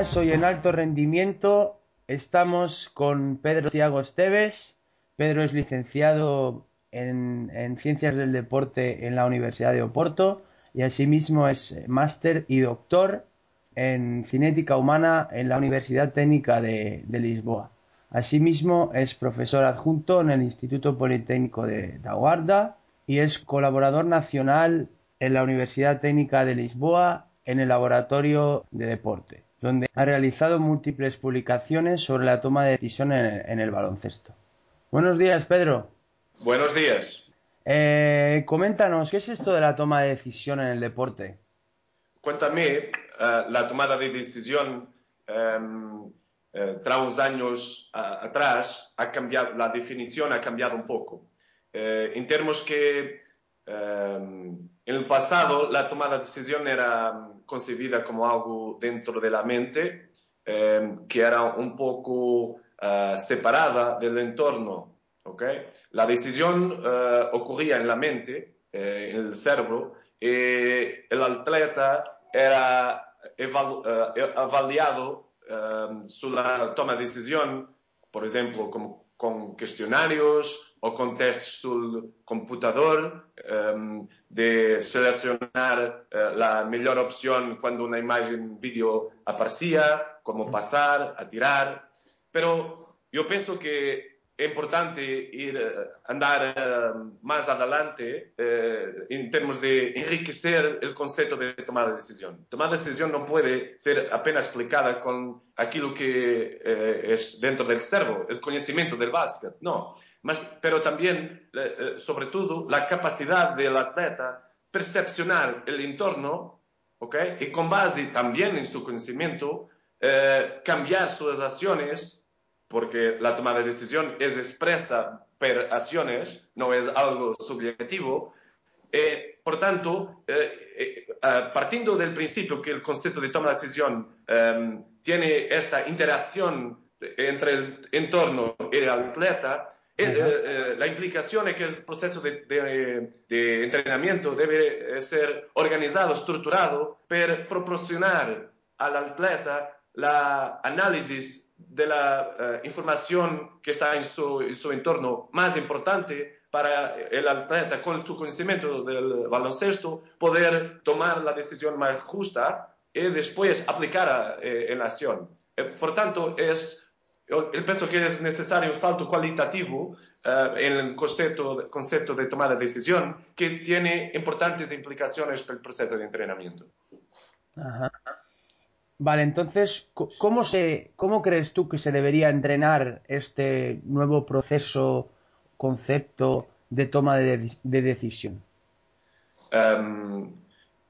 Días, soy en alto rendimiento. Estamos con Pedro Tiago Esteves. Pedro es licenciado en, en, Ciencias del Deporte en la Universidad de Oporto y asimismo es máster y doctor en Cinética Humana en la Universidad Técnica de, Lisboa. Asimismo es profesor adjunto en el Instituto Politécnico de da Guarda y es colaborador nacional en la Universidad Técnica de Lisboa en el Laboratorio de Deporte, donde ha realizado múltiples publicaciones sobre la toma de decisión en el, en el baloncesto. Buenos días, Pedro. Buenos días. Eh, coméntanos, ¿qué es esto de la toma de decisión en el deporte? Cuéntame, uh, la tomada de decisión um, tras unos años uh, atrás ha cambiado, la definición ha cambiado un poco. en términos que en el pasado la tomada de decisión era concebida como algo dentro de la mente, eh, que era un poco uh, separada del entorno. ¿okay? La decisión uh, ocurría en la mente, eh, en el cerebro, y el atleta era evalu uh, avaliado sobre la toma de decisión, por ejemplo, con, con cuestionarios, o con testes sul computador, um, de seleccionar uh, la mejor opción cuando una imagen vídeo aparecía, cómo pasar, atirar. Pero yo pienso que es importante ir uh, andar uh, más adelante en términos de enriquecer el concepto de tomar de decisión. Tomar de decisión no puede ser apenas explicada con aquello que es dentro del cerebro, el conocimiento del básquet. No mas, pero también, eh, sobre todo, la capacidad del atleta percepcionar el entorno, ¿ok? Y con base también en su conocimiento, eh, cambiar sus acciones, porque la toma de decisión es expresa por acciones, no es algo subjetivo. Eh, por tanto, eh, eh, partiendo del principio que el concepto de toma de decisión eh, tiene esta interacción entre el entorno y el atleta, eh, eh, la implicación es que el proceso de, de, de, entrenamiento debe ser organizado, estructurado, para proporcionar al atleta la análisis de la uh, información que está en su, en su, entorno más importante para el atleta con su conocimiento del baloncesto poder tomar la decisión más justa y después aplicar eh, en la acción. Eh, por tanto, es yo, yo pienso que es necesario un salto cualitativo uh, en el concepto, concepto de tomada de decisión que tiene importantes implicaciones para el proceso de entrenamiento. Ajá. Vale, entonces, ¿cómo, se, ¿cómo crees tú que se debería entrenar este nuevo proceso, concepto de toma de, de decisión? Um,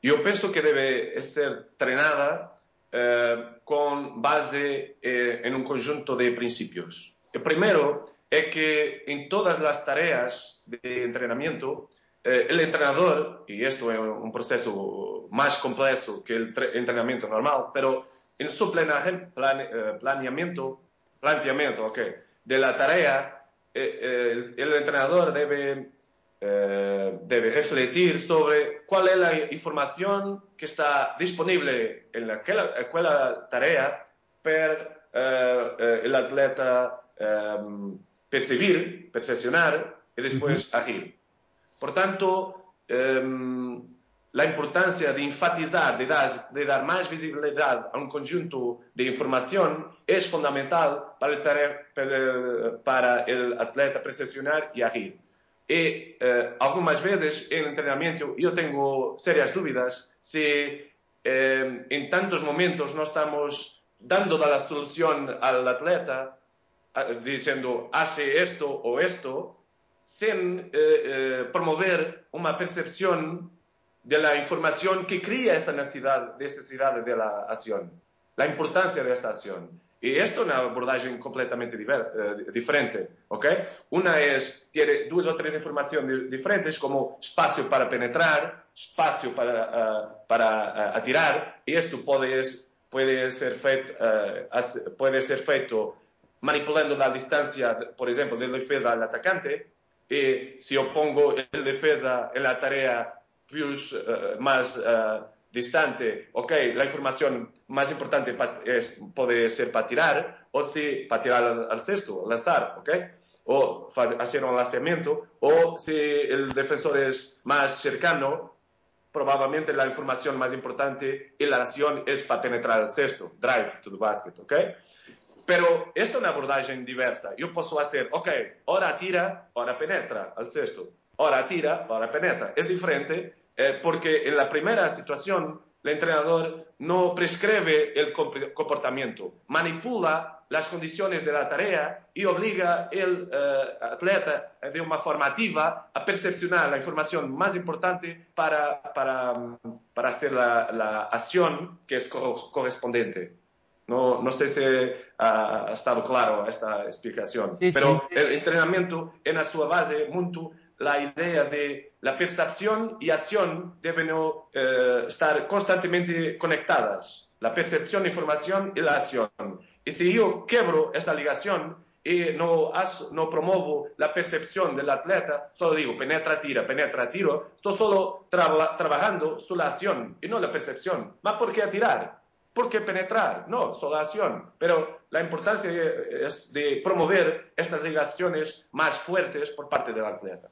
yo pienso que debe ser entrenada eh, con base eh, en un conjunto de principios. El primero es que en todas las tareas de entrenamiento, eh, el entrenador, y esto es un proceso más complejo que el entrenamiento normal, pero en su plane, plan, eh, planeamiento, planteamiento okay, de la tarea, el, el entrenador debe eh, debe refletir sobre cuál es la información que está disponible en aquella, aquella tarea para eh, eh, el atleta um, percibir, percepcionar y después uh -huh. agir. Por tanto, um, la importancia de enfatizar, de dar, de dar, más visibilidad a un conjunto de información es fundamental para el, tarea, para el atleta percepcionar y agir. Y eh, algunas veces en el entrenamiento yo tengo serias dudas si eh, en tantos momentos no estamos dando la solución al atleta diciendo hace esto o esto sin eh, promover una percepción de la información que crea esta necesidad, necesidad de la acción, la importancia de esta acción. Y esto es una abordaje completamente eh, diferente, ¿ok? Una es, tiene dos o tres informaciones diferentes como espacio para penetrar, espacio para, uh, para uh, atirar, y esto puede, puede, ser feito, uh, ser feito manipulando la distancia, por ejemplo, del defensa al atacante, y si yo pongo el defensa en la tarea plus, más distante, ok, la información más importante es, puede ser para tirar, o si para tirar al, cesto, lanzar, ok, o hacer un lanzamiento, o si el defensor es más cercano, probablemente la información más importante y la acción es para penetrar al cesto, drive to the basket, ok. Pero esto es una abordaje diversa. Yo puedo hacer, ok, ahora tira, ahora penetra al cesto. Ahora tira, ahora penetra. Es diferente eh, porque en la primera situación el entrenador no prescribe el comportamiento, manipula las condiciones de la tarea y obliga al eh, atleta de una forma activa a percepcionar la información más importante para, para, para hacer la, la, acción que es correspondiente. No, no sé si ha, estado claro esta explicación, pero el entrenamiento en su base, mucho la idea de la percepción y acción deben eh, estar constantemente conectadas. La percepción, información y la acción. Y si yo quebro esta ligación y no, no promuevo la percepción del atleta, solo digo penetra, tira, penetra, tiro, estoy solo trabajando su la acción y no la percepción. ¿Más por qué tirar? ¿Por qué penetrar? No, solo acción. Pero la importancia es de promover estas ligaciones más fuertes por parte del atleta.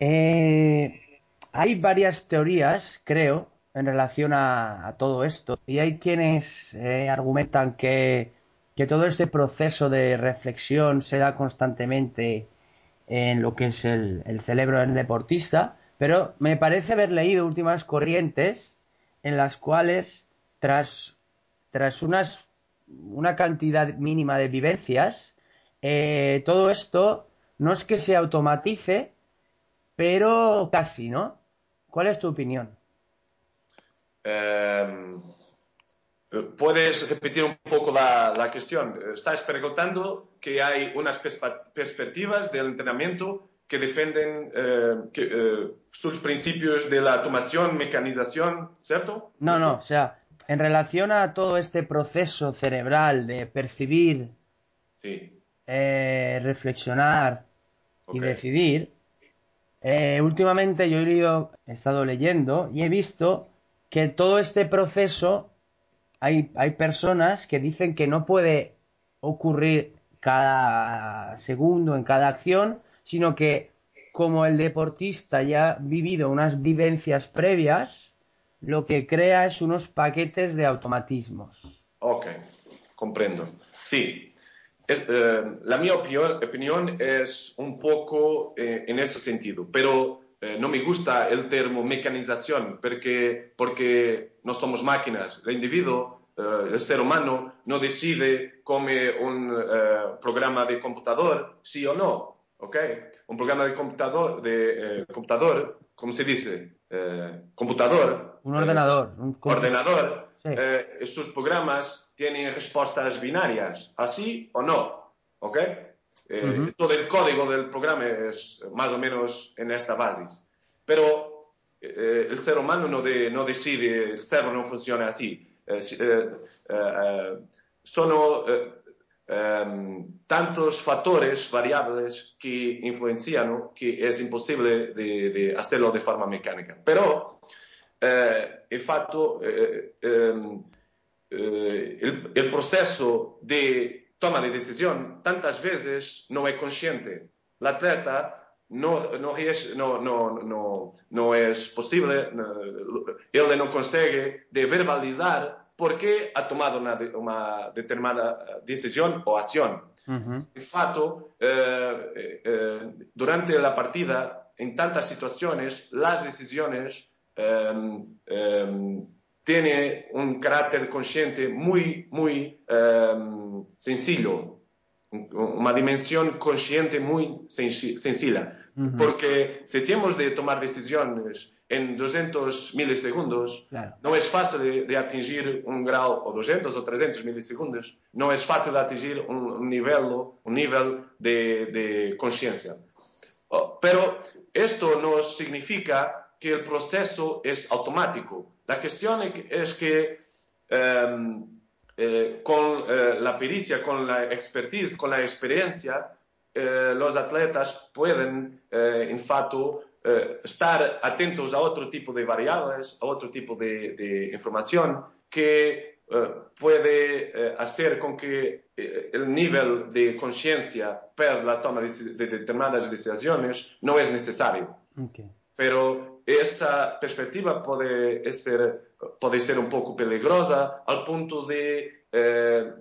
Eh, hay varias teorías, creo, en relación a, todo esto. Y hay quienes eh, argumentan que, todo este proceso de reflexión se da constantemente en lo que es el, cerebro del deportista, pero me parece haber leído últimas corrientes en las cuales, tras, tras unas, una cantidad mínima de vivencias, eh, todo esto no es que se automatice, pero casi, ¿no? ¿Cuál es tu opinión? Em, ¿Puedes repetir un poco la, cuestión? Estás preguntando que hay unas perspectivas del entrenamiento que defienden eh, eh, sus principios de la automación, mecanización, ¿cierto? No, no, o sea, en relación a todo este proceso cerebral de percibir, sí. Eh, reflexionar y decidir, eh, últimamente yo he, estado leyendo y he visto que todo este proceso hay, hay personas que dicen que no puede ocurrir cada segundo en cada acción, sino que como el deportista ya ha vivido unas vivencias previas, lo que crea es unos paquetes de automatismos. Ok, comprendo. Sí, eh, la mi opinión es un poco eh, en ese sentido, pero eh, no me gusta el término mecanización porque, porque no somos máquinas. El individuo, el ser humano, no decide como un programa de computador, sí o no. ¿okay? Un programa de computador, de, computador ¿cómo se dice? computador. Un ordenador. Un ordenador. Sus programas tienen respuestas binarias, así o no, ¿ok? Eh, todo el código del programa es más o menos en esta base. Pero eh, el ser humano no, no, decide, el cerebro no funciona así. Eh, son em, tantos factores, variables que influencian que es imposible de, de hacerlo de forma mecánica. Pero el facto em, eh, el, proceso de toma de decisión tantas veces no es consciente. El atleta no, no, es, no, no, no, es posible, él no consigue de verbalizar por qué ha tomado una, una determinada decisión o acción. En fato, eh, eh, durante la partida, en tantas situaciones, las decisiones tiene un carácter consciente muy, muy um, sencillo, una dimensión consciente muy sencilla. Porque si tenemos de tomar decisiones en 200 milisegundos, no es fácil de, atingir un grado, o 200 o 300 milisegundos, no es fácil de atingir un, nivel, un nivel de, conciencia. Oh, pero esto no significa que el proceso es automático. La cuestión es que em, eh, con eh, la pericia, con la expertise, con la experiencia, eh, los atletas pueden, en fato, estar atentos a otro tipo de variables, a otro tipo de, información que puede hacer con que el nivel de conciencia para la toma de, determinadas decisiones no es necesario. Pero esa perspectiva puede ser puede ser un poco peligrosa al punto de eh,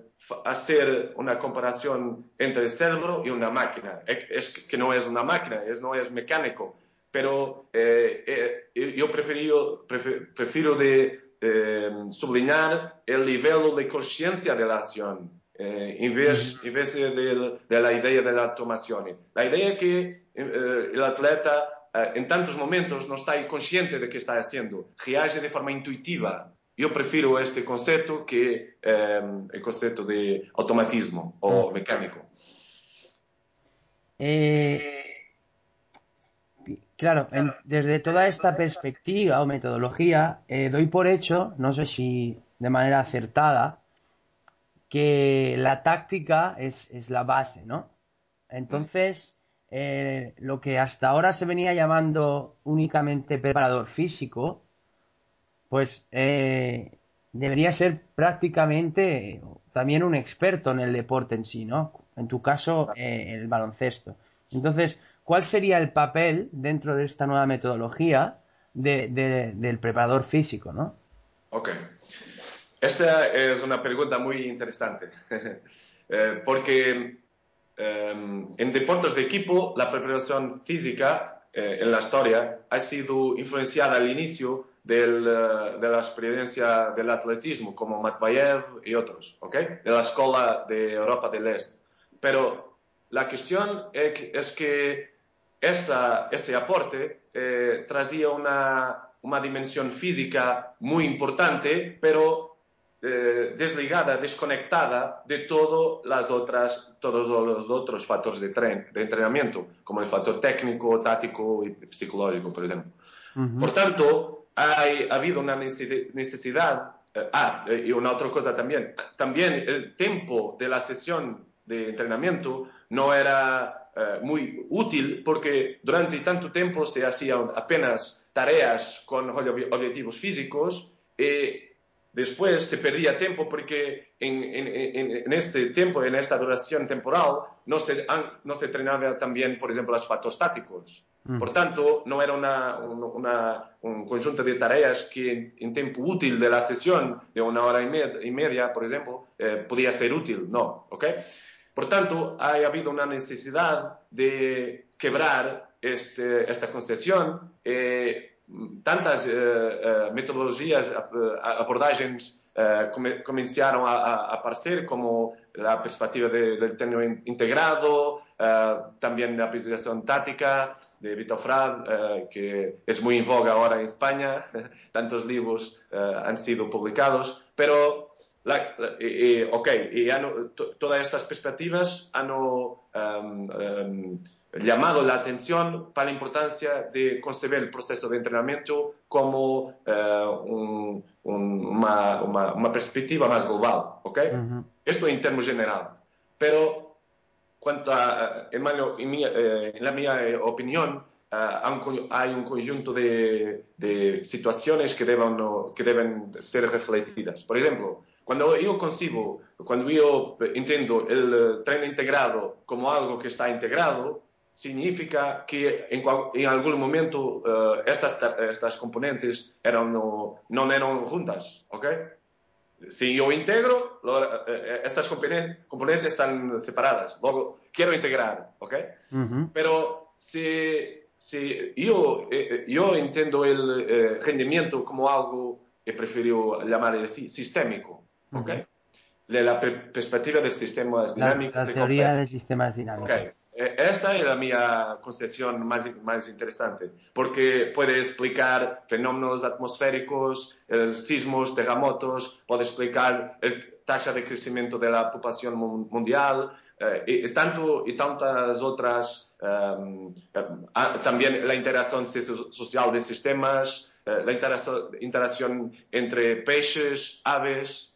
hacer una comparación entre el cerebro y una máquina. Es que no es una máquina, es, no es mecánico, pero eh, eh, yo prefiero, prefiero de sublinear el nivel de conciencia de la acción. en vez, en vez de, de, la idea de la automación. La idea es que el atleta eh, en tantos momentos no está consciente de que está haciendo, reage de forma intuitiva. Yo prefiero este concepto que em, el concepto de automatismo o mm. mecánico. Eh, claro, desde toda esta perspectiva o metodología, eh, doy por hecho, no sé si de manera acertada, que la táctica es, es la base, ¿no? Entonces, eh, lo que hasta ahora se venía llamando únicamente preparador físico, pues eh, debería ser prácticamente también un experto en el deporte en sí, ¿no? En tu caso, eh, el baloncesto. Entonces, ¿cuál sería el papel dentro de esta nueva metodología del preparador físico, ¿no? Ok. Esa es una pregunta muy interesante, porque en deportes de equipo, la preparación física eh, en la historia ha sido influenciada al inicio eh, de la experiencia del atletismo, como Matvayev y otros, de la escuela de Europa del Este. Pero la cuestión es que, ese aporte eh, traía una, una dimensión física muy importante, pero eh, desligada, desconectada de todas las otras, todos los otros factores de, de, entrenamiento, como el factor técnico, táctico y psicológico, por ejemplo. Por tanto, ha habido una necesidad, eh, ah, y una otra cosa también, también el tiempo de la sesión de entrenamiento no era eh, muy útil porque durante tanto tiempo se hacían apenas tareas con objetivos físicos y Después se perdía tiempo porque en, este tiempo, en esta duración temporal, no se, no se entrenaba también, por ejemplo, los fatos tácticos. Mm. Por tanto, no era un conjunto de tareas que en tiempo útil de la sesión, de una hora y media, por ejemplo, eh, podía ser útil. No, ¿ok? Por tanto, ha habido una necesidad de quebrar este, esta concesión. Eh, tantas eh, eh, metodologias, eh, abordagens comenzaron a, aparecer, como la perspectiva del término integrado, también la presentación táctica de Vito Frad, que es muy en voga ahora en España, tantos libros han sido publicados, pero ok, y todas estas perspectivas han um, um, llamado la atención para la importancia de concebir el proceso de entrenamiento como uh, una, perspectiva más global, ¿ok? Esto en términos generales. Pero, cuanto a, en, eh, en la mía opinión, uh, hay un conjunto de, de situaciones que deben, que deben ser refletidas. Por ejemplo, cuando yo concibo, cuando yo entiendo el tren integrado como algo que está integrado, significa que en, algún momento uh, estas, estas componentes eran, no, no eran juntas, ¿ok? Si yo integro, lo, uh, estas componentes están separadas. Luego, quiero integrar, ¿ok? Uh -huh. Pero si, si yo, eh, yo entiendo el eh, rendimiento como algo que prefiero llamar así, sistémico, ¿ok? de la perspectiva de sistemas dinámicos. La, teoría de sistemas dinámicos. Eh, esta es la mi concepción más, más interesante, porque puede explicar fenómenos atmosféricos, sismos, terremotos, puede explicar la tasa de crecimiento de la población mundial, eh, y, tanto, y tantas otras, em, también la interacción social de sistemas, eh, la interacción entre peces, aves,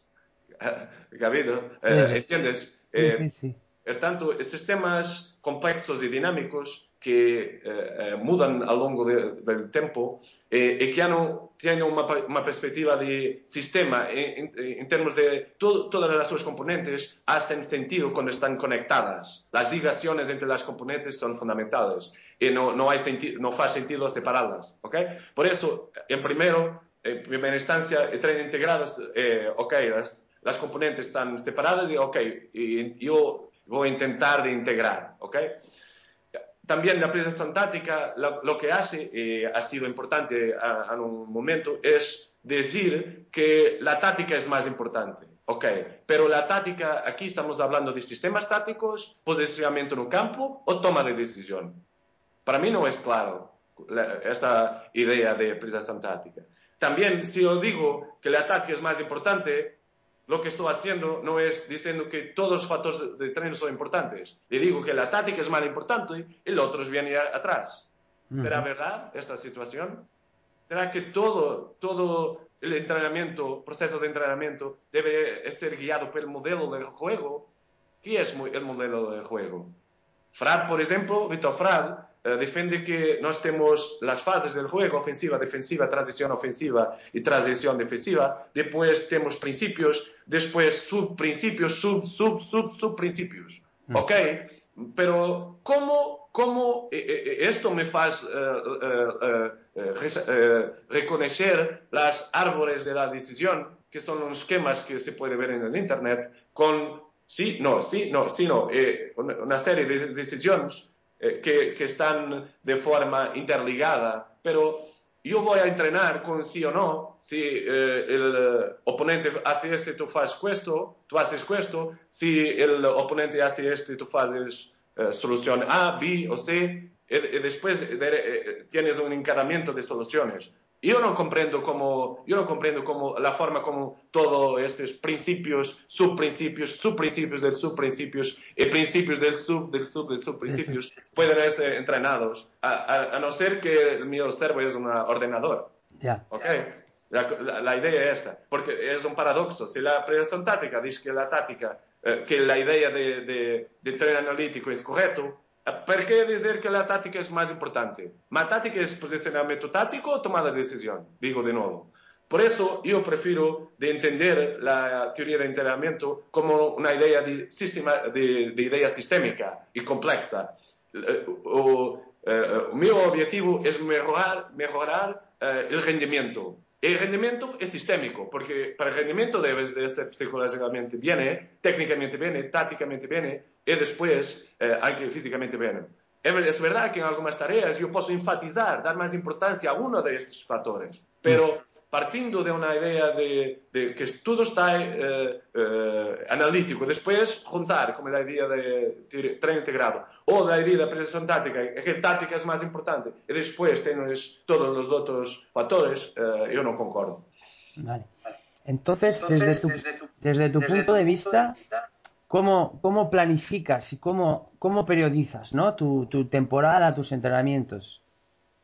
Gabido, ¿entiendes? Sí, sí, sí. Por tanto, sistemas complejos y dinámicos que eh, mudan a lo largo del tiempo eh, y que ya no tienen una, perspectiva de sistema en, términos de todas las sus componentes hacen sentido cuando están conectadas. Las ligaciones entre las componentes son fundamentales y no, no, hay no hace sentido separarlas. ¿okay? Por eso, en primero, en primera instancia, el tren integrados, eh, ok, las, las componentes están separadas y ok, y yo voy a intentar integrar, ¿ok? También la presentación táctica lo, que hace, y ha sido importante en un momento, es decir que la táctica es más importante, ¿ok? Pero la táctica, aquí estamos hablando de sistemas tácticos, posicionamiento en un campo o toma de decisión. Para mí no es claro esta idea de presentación táctica. También, si yo digo que la táctica es más importante, lo que estoy haciendo no es diciendo que todos los factores de tren son importantes. Le digo que la táctica es más importante y el otro viene atrás. ¿Será verdad esta situación? ¿Será que todo, todo el entrenamiento, proceso de entrenamiento, debe ser guiado por el modelo del juego? ¿Qué es el modelo del juego? Frad, por ejemplo, Víctor Frad, defiende que nós temos as fases do jogo, ofensiva, defensiva, transição ofensiva e transição defensiva, depois temos princípios, depois subprincípios, sub, sub, sub, subprincípios. Mm. Ok? Pero como, como esto me faz uh, uh, uh, reconocer las árboles de la decisión, que son los esquemas que se puede ver en el Internet, con sí, no, sí, no, sí, no, eh, una serie de decisiones eh, que, están de forma interligada, pero yo voy a entrenar con sí o no, si eh, el oponente hace esto y tú haces esto, tú haces esto, si el oponente hace esto y tú haces eh, solución A, B o C, y, después tienes un encaramiento de soluciones. Yo no comprendo cómo, yo no comprendo cómo la forma como todos estos principios, subprincipios, subprincipios del subprincipios y principios del sub, del sub, del subprincipios pueden ser entrenados, a, no ser que mi cerebro es un ordenador. Ya. La, idea es esta, porque es un paradoxo. Si la predicción táctica dice que la táctica, eh, que la idea de, de, de tren analítico es correcto, Perché dizer que la tática es más importante? ¿La tática es posicionamiento táctico o tomada de decisión? Digo de nuevo. Por eso yo prefiero de entender la teoría de entrenamiento como una idea de, sistema, de, de idea sistémica y compleja. Eh, o, eh, mi objetivo es mejorar, eh, el rendimiento. El rendimiento es sistémico, porque para el rendimiento debes de ser psicológicamente bien, técnicamente bien, tácticamente bien, y después eh, hay que físicamente ver. Es verdad que en algunas tareas yo puedo enfatizar, dar más importancia a uno de estos factores, pero partiendo de una idea de, que todo está eh, eh, analítico, después juntar, como la idea de tren integrado, o la idea de presentación táctica, que táctica es más importante, y después tienes todos los otros factores, yo no concordo. Vale. Entonces, desde tu, desde tu punto de vista, cómo, cómo planificas y cómo, cómo periodizas ¿no? tu, tu temporada, tus entrenamientos.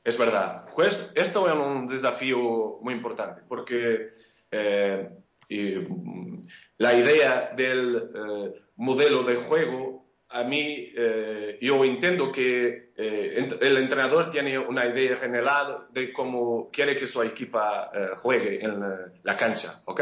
Es verdad. Pues esto es un desafío muy importante porque eh, mm, la idea del eh, modelo de juego, a mí, eh, yo entiendo que el entrenador tiene una idea general de cómo quiere que su equipa juegue en la, cancha, ¿ok?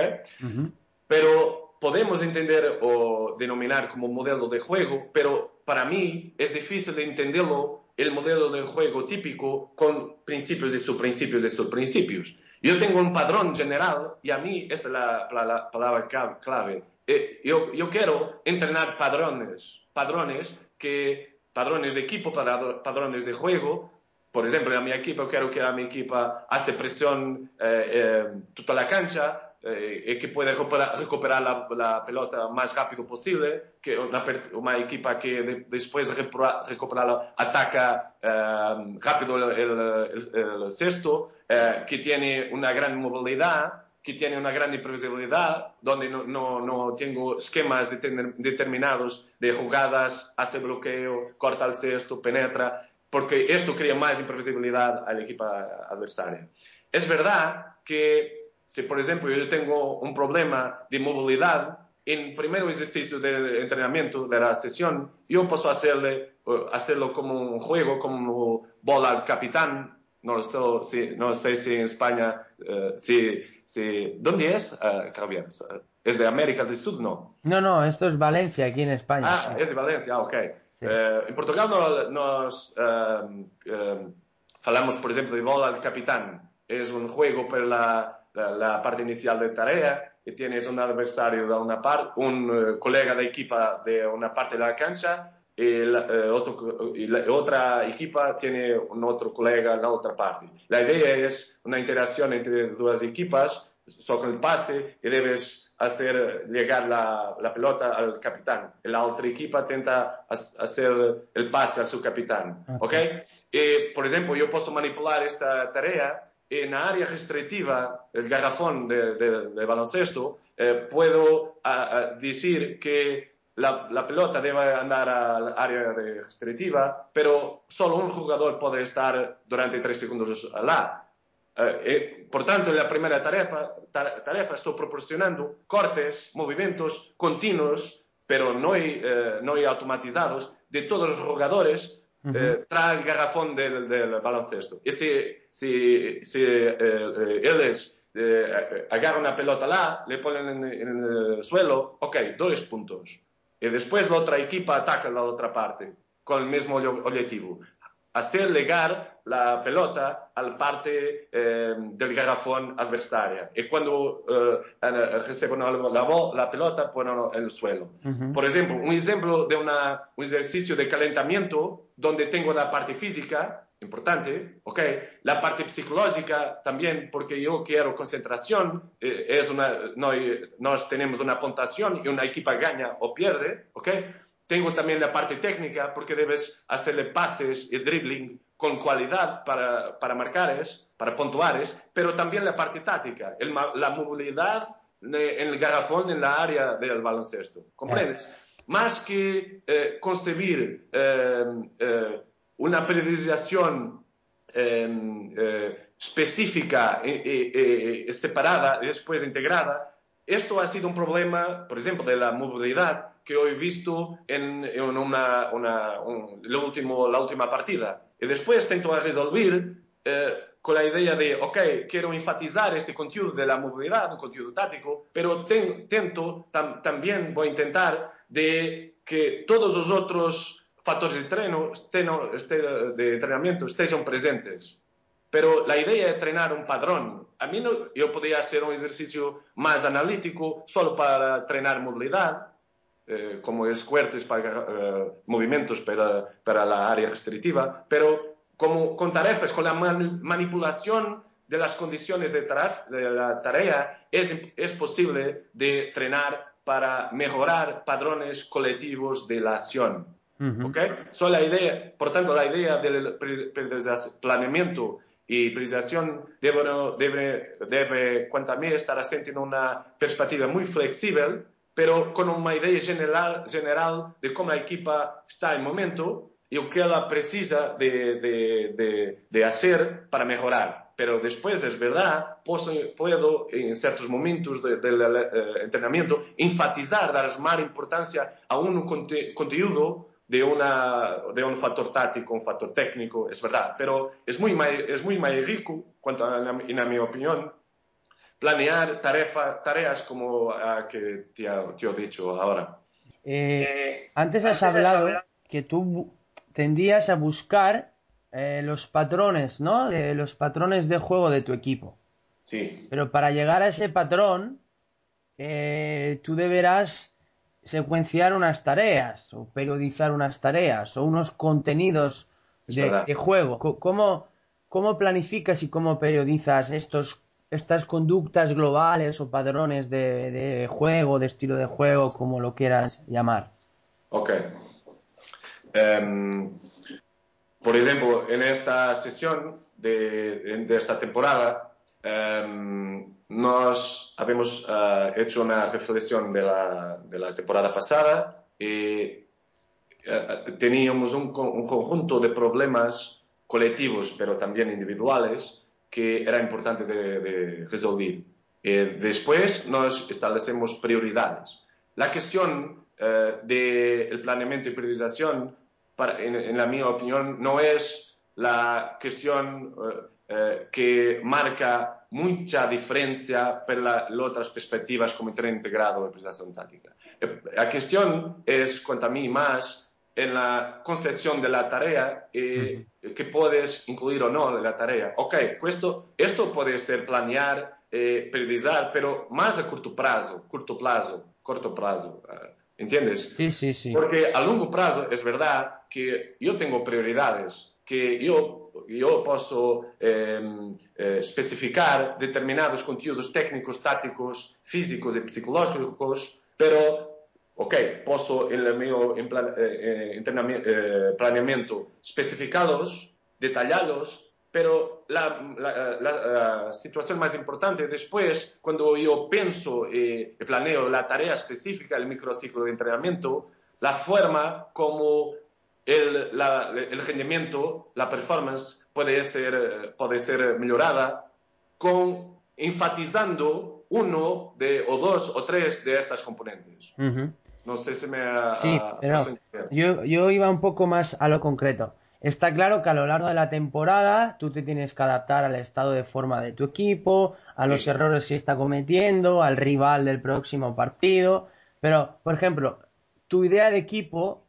Pero podemos entender o denominar como modelo de juego, pero para mí es difícil de entenderlo el modelo de juego típico con principios y subprincipios de subprincipios. Yo tengo un padrón general y a mí esa es la, palabra clave. Eh, yo, yo, quiero entrenar padrones, padrones que padrones de equipo, padrones de juego. Por ejemplo, en mi equipo quiero que a mi equipo hace presión eh, eh, toda la cancha, eh, que puede recuperar, recuperar la, la, pelota más rápido posible, que una, una equipa que después de recuperarla ataca eh, rápido el, el, el cesto, eh, que tiene una gran movilidad, que tiene una gran imprevisibilidad, donde no, no, no tengo esquemas determinados de jugadas, hace bloqueo, corta el cesto, penetra, porque esto crea más imprevisibilidad a la equipa adversaria. Es verdad que si, por ejemplo, yo tengo un problema de movilidad, en el primer ejercicio de entrenamiento de la sesión, yo puedo hacerle, eh, hacerlo como un juego, como bola al capitán. No sé si, no sé si en España, uh, si, si, ¿dónde es, uh, ¿Es de América del Sur? No. No, no, esto es Valencia, aquí en España. Ah, es de Valencia, ok. Sí. Uh, en Portugal nos, nos falamos, por ejemplo, de bola al capitán. Es un juego para la la, parte inicial de tarea y tienes un adversario de una parte, un uh, colega de equipa de una parte de la cancha y, la, uh, otro, y la otra equipa tiene un otro colega en la otra parte. La idea es una interacción entre dos equipas, sobre el pase y debes hacer llegar la, la, pelota al capitán. La otra equipa tenta hacer el pase a su capitán. ¿Ok? Y, por ejemplo, yo puedo manipular esta tarea en la área restrictiva, el garrafón de, de, de baloncesto, eh, puedo a, a decir que la, la, pelota debe andar al área restrictiva, pero solo un jugador puede estar durante tres segundos allá. Eh, eh, por tanto, en la primera tarea, tarea estoy proporcionando cortes, movimientos continuos, pero no, eh, no automatizados, de todos los jugadores eh, trae el garrafón del, del, baloncesto. Y si, si, si eh, eh, ellos agarran una pelota lá, le ponen en, en, el suelo, ok, dos puntos. Y después la otra equipa ataca la otra parte con el mismo objetivo hacer llegar la pelota al parte eh, del garrafón adversaria. Y cuando eh, reciben la, pelota, ponen en el suelo. Uh -huh. Por ejemplo, un ejemplo de una, un ejercicio de calentamiento donde tengo la parte física, importante, ¿ok? La parte psicológica también, porque yo quiero concentración, eh, es una, no, nos tenemos una puntuación y una equipa gana o pierde, ¿ok? Tengo también la parte técnica porque debes hacerle pases y dribbling con cualidad para, para marcares, para puntuares, pero también la parte táctica, el, la movilidad en el garrafón en la área del baloncesto. ¿Comprendes? Más que eh, concebir eh, eh, una periodización específica y separada y después integrada, esto ha sido un problema, por ejemplo, de la movilidad que he visto en, en una, una, un, último, la última partida. Y después tento resolver eh, con la idea de, ok, quiero enfatizar este conteúdo de la movilidad, un conteúdo táctico, pero ten, tento, tam, también voy a intentar de que todos los otros factores de, esteno, este, de entrenamiento estén presentes. Pero la idea es entrenar un padrón. A mí no, yo podría hacer un ejercicio más analítico solo para entrenar movilidad, eh, como esfuerzos para eh, movimientos para, para, la área restrictiva, pero como con tarefas, con la man manipulación de las condiciones de, de la tarea, es, es, posible de entrenar para mejorar patrones colectivos de la acción. Uh -huh. ¿okay? so, la idea, por tanto, la idea del planeamiento y priorización debe, debe, debe, cuanto a mí, estar en una perspectiva muy flexible pero con uma ideia general, general de como a equipa está em momento e o que ela precisa de, de, de, de para melhorar. Pero depois, é verdade, posso, puedo, em certos momentos do uh, treinamento, enfatizar, dar mais importância a um conte conteúdo de, una, de un factor táctico, un factor técnico, es verdad, pero es muy, es muy más rico, cuanto a, en mi opinión, planear tarefa, tareas como uh, que te, te, he dicho ahora. Eh, antes has hablado que tú tendías a buscar eh, los patrones, ¿no? De los patrones de juego de tu equipo. Sí. Pero para llegar a ese patrón, eh, tú deberás secuenciar unas tareas o periodizar unas tareas o unos contenidos de, de, juego. ¿Cómo, ¿Cómo planificas y cómo periodizas estos estas conductas globales o padrones de, juego, de estilo de juego, como lo quieras llamar. Ok. Em, por ejemplo, en esta sesión de, esta temporada, em, nos habíamos eh, hecho una reflexión de la, de temporada pasada y eh, teníamos un, conjunto de problemas colectivos, pero también individuales, que era importante de, resolver. Eh, después nos establecemos prioridades. La cuestión eh, del planeamiento y priorización, en, la mi opinión, no es la cuestión que marca mucha diferencia per las otras perspectivas como tren integrado de presentación táctica. La cuestión es, cuanto a mí, más en la concepción de la tarea eh, que puedes incluir o no en la tarea. Ok, esto, esto puede ser planear, eh, priorizar, pero más a corto plazo, corto plazo, corto plazo. Uh, ¿Entiendes? Sí, sí, sí. Porque a largo plazo es verdad que yo tengo prioridades, que yo, yo puedo eh, eh, especificar determinados conteúdos técnicos, tácticos, físicos y psicológicos, pero ok, posso en mío en eh, eh, eh, planeamiento especificarlos, detallarlos, pero la, la, la, situación más importante después, cuando yo pienso y planeo la tarea específica, el microciclo de entrenamiento, la forma como el, el rendimiento, la performance puede ser, puede ser mejorada con enfatizando uno de, o dos o tres de estas componentes. No sé si me ha... Sí, pero yo, yo iba un poco más a lo concreto. Está claro que a lo largo de la temporada tú te tienes que adaptar al estado de forma de tu equipo, a los errores que está cometiendo, al rival del próximo partido. Pero, por ejemplo, tu idea de equipo,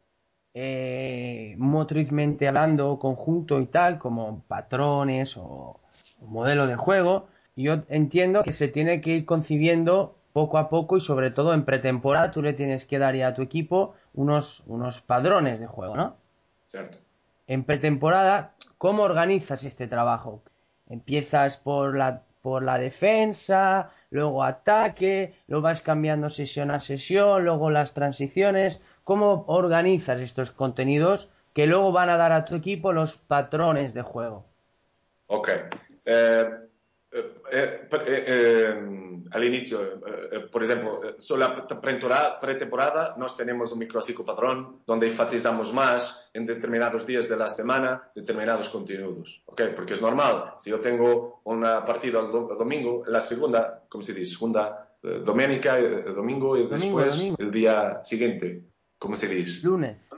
eh, motrizmente hablando, conjunto y tal, como patrones o modelo de juego, yo entiendo que se tiene que ir concibiendo poco a poco y sobre todo en pretemporada tú le tienes que dar ya a tu equipo unos, unos padrones de juego, ¿no? Cierto. En pretemporada, ¿cómo organizas este trabajo? Empiezas por la, por la defensa, luego ataque, lo vas cambiando sesión a sesión, luego las transiciones. ¿Cómo organizas estos contenidos que luego van a dar a tu equipo los patrones de juego? Ok. Eh, eh, eh, eh, al inicio, por ejemplo, sobre la pretemporada, nos tenemos un microciclo padrón donde enfatizamos más en determinados días de la semana determinados contenidos. ¿okay? Porque es normal, si yo tengo una partida el, domingo, la segunda, ¿cómo se dice? Segunda doménica, domingo y después el día siguiente, ¿cómo se dice? Lunes.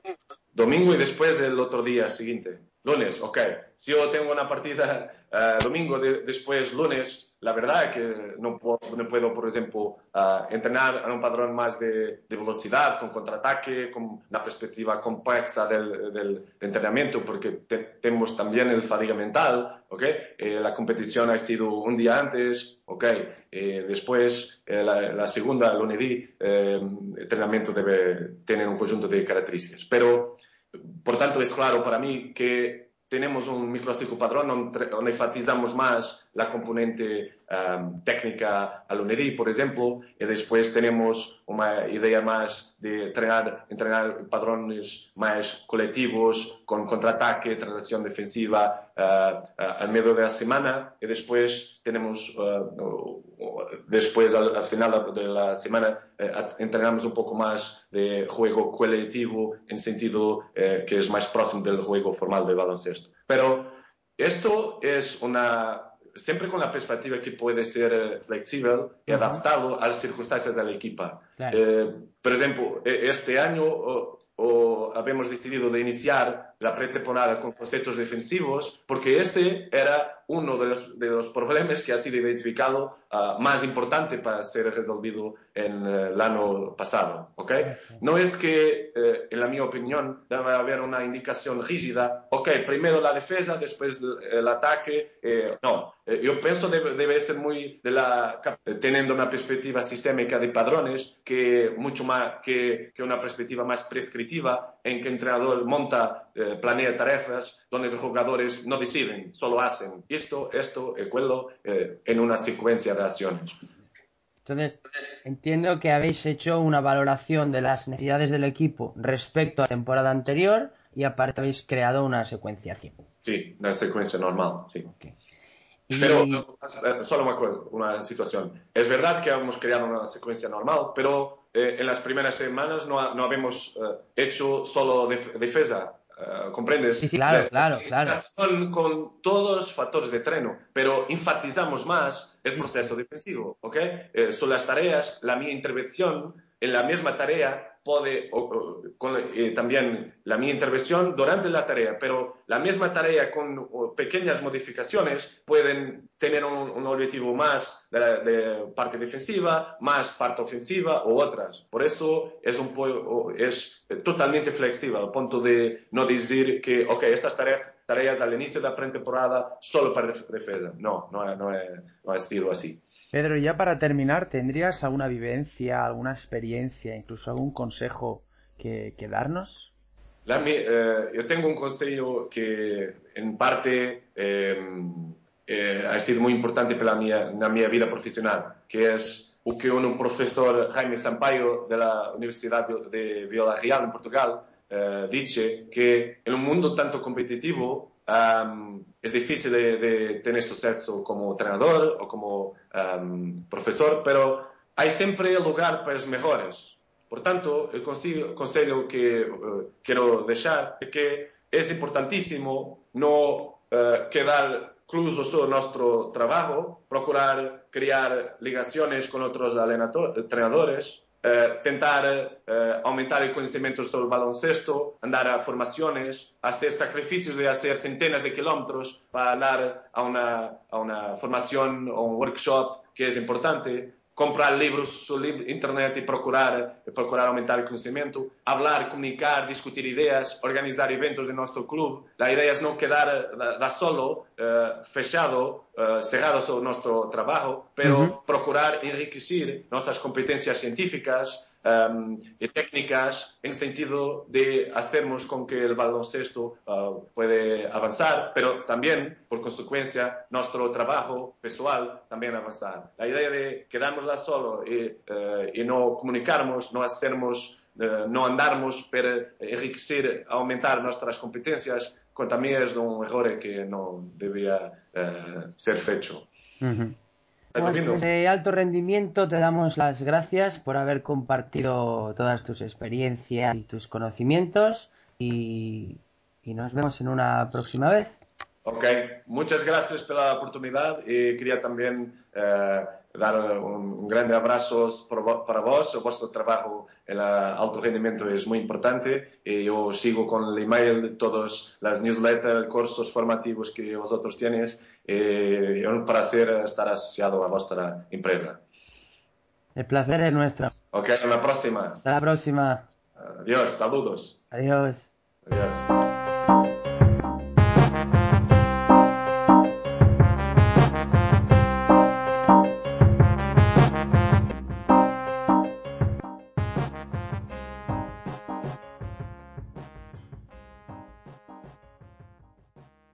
Domingo y después el otro día siguiente. Lunes, ok. Si yo tengo una partida uh, domingo, de, después lunes, la verdad es que no puedo, no puedo por ejemplo, uh, entrenar a un padrón más de, de velocidad, con contraataque, con una perspectiva compleja del, del entrenamiento, porque te, tenemos también el fatiga mental, ok. Eh, la competición ha sido un día antes, ok. Eh, después, eh, la, la, segunda, lunes, el entrenamiento debe tener un conjunto de características. Pero por tanto, es claro para mí que tenemos un microciclo padrón donde, enfatizamos más la componente um, técnica al UNEDI, por ejemplo, y después tenemos una idea más de entrenar, entrenar padrones más colectivos, con contraataque, transición defensiva uh, uh, al medio de la semana, y después tenemos, uh, después al, final de la semana, eh, entrenamos un poco más de juego colectivo en sentido eh, que es más próximo del juego formal de baloncesto. Pero esto es una siempre con la perspectiva que puede ser eh, flexible y adaptado a las circunstancias de la equipa. Eh, por ejemplo, e, este año o, habíamos decidido de iniciar la pretemporada con conceptos defensivos porque ese era uno de los, de los problemas que ha sido identificado uh, más importante para ser resolvido en uh, el año pasado. ¿okay? No es que, uh, en la mi opinión, debe haber una indicación rígida, ok, primero la defensa, después el ataque. Eh, no, eh, yo pienso que debe, debe, ser muy de la, teniendo una perspectiva sistémica de padrones que mucho más que, que una perspectiva más prescriptiva en que el entrenador monta, eh, planea tareas donde los jugadores no deciden, solo hacen. Y esto, esto y aquello eh, en una secuencia de acciones. Entonces, entiendo que habéis hecho una valoración de las necesidades del equipo respecto a la temporada anterior y aparte habéis creado una secuenciación. Sí, una secuencia normal, sí. Pero eh, solo una, situación. Es verdad que hemos creado una secuencia normal, pero eh, en las primeras semanas no, no habíamos hecho solo defensa Uh, ¿Comprendes? Sí, sí, claro, claro, claro. Con todos los factores de treno, pero enfatizamos más el proceso defensivo, ¿ok? Eh, son las tareas, la mi intervención en la misma tarea puede, con, eh, también la mi intervención durante la tarea, pero la misma tarea con pequeñas modificaciones pueden tener un, objetivo más de, parte defensiva, más parte ofensiva o otras. Por eso es, un, es totalmente flexible al punto de no decir que, ok, estas tareas, tareas al inicio de la pretemporada solo para defensa. No, no, no, no ha sido así. Pedro, ya para terminar, ¿tendrías alguna vivencia, alguna experiencia, incluso algún consejo que, darnos? Eh, yo tengo un consejo que en parte em, eh, ha sido muy importante para mi, mi vida profesional, que es o que un profesor Jaime Sampaio de la Universidad de Vila Real en Portugal eh, dice que en un mundo tanto competitivo es difícil de, tener suceso como entrenador o como profesor, pero hay siempre lugar para los mejores. Por tanto, el consejo que eh, quiero dejar es que es importantísimo no uh, quedar incluso sobre nuestro trabajo, procurar crear ligaciones con otros entrenadores, eh, tentar eh, aumentar el conocimiento sobre el baloncesto, andar a formaciones, hacer sacrificios de hacer centenas de kilómetros para dar a una, a una formación o un workshop que es importante, comprar libros sobre internet y procurar, procurar aumentar el conocimiento, hablar, comunicar, discutir ideas, organizar eventos de nuestro club. La idea es no quedar da, solo, eh, fechado, eh, cerrado sobre nuestro trabajo, pero procurar enriquecer nuestras competencias científicas, um, y técnicas en sentido de hacernos con que el baloncesto uh, puede avanzar, pero también, por consecuencia, nuestro trabajo personal también avanzar. La idea de quedarnos solo y, uh, y no comunicarnos, no hacernos, uh, no andarnos, pero enriquecer, aumentar nuestras competencias, también es un error que no debía uh, ser hecho. Pues de alto rendimiento te damos las gracias por haber compartido todas tus experiencias y tus conocimientos y, nos vemos en una próxima vez. Ok, muchas gracias por la oportunidad y quería también eh, dar un, grande abrazo para vos. Vuestro trabajo en el alto rendimiento es muy importante y yo sigo con el email, todas las newsletters, cursos formativos que vosotros tenéis. Y es un placer estar asociado a vuestra empresa. El placer es nuestro. Ok, hasta la próxima. Hasta la próxima. Adiós, saludos. Adiós. Adiós.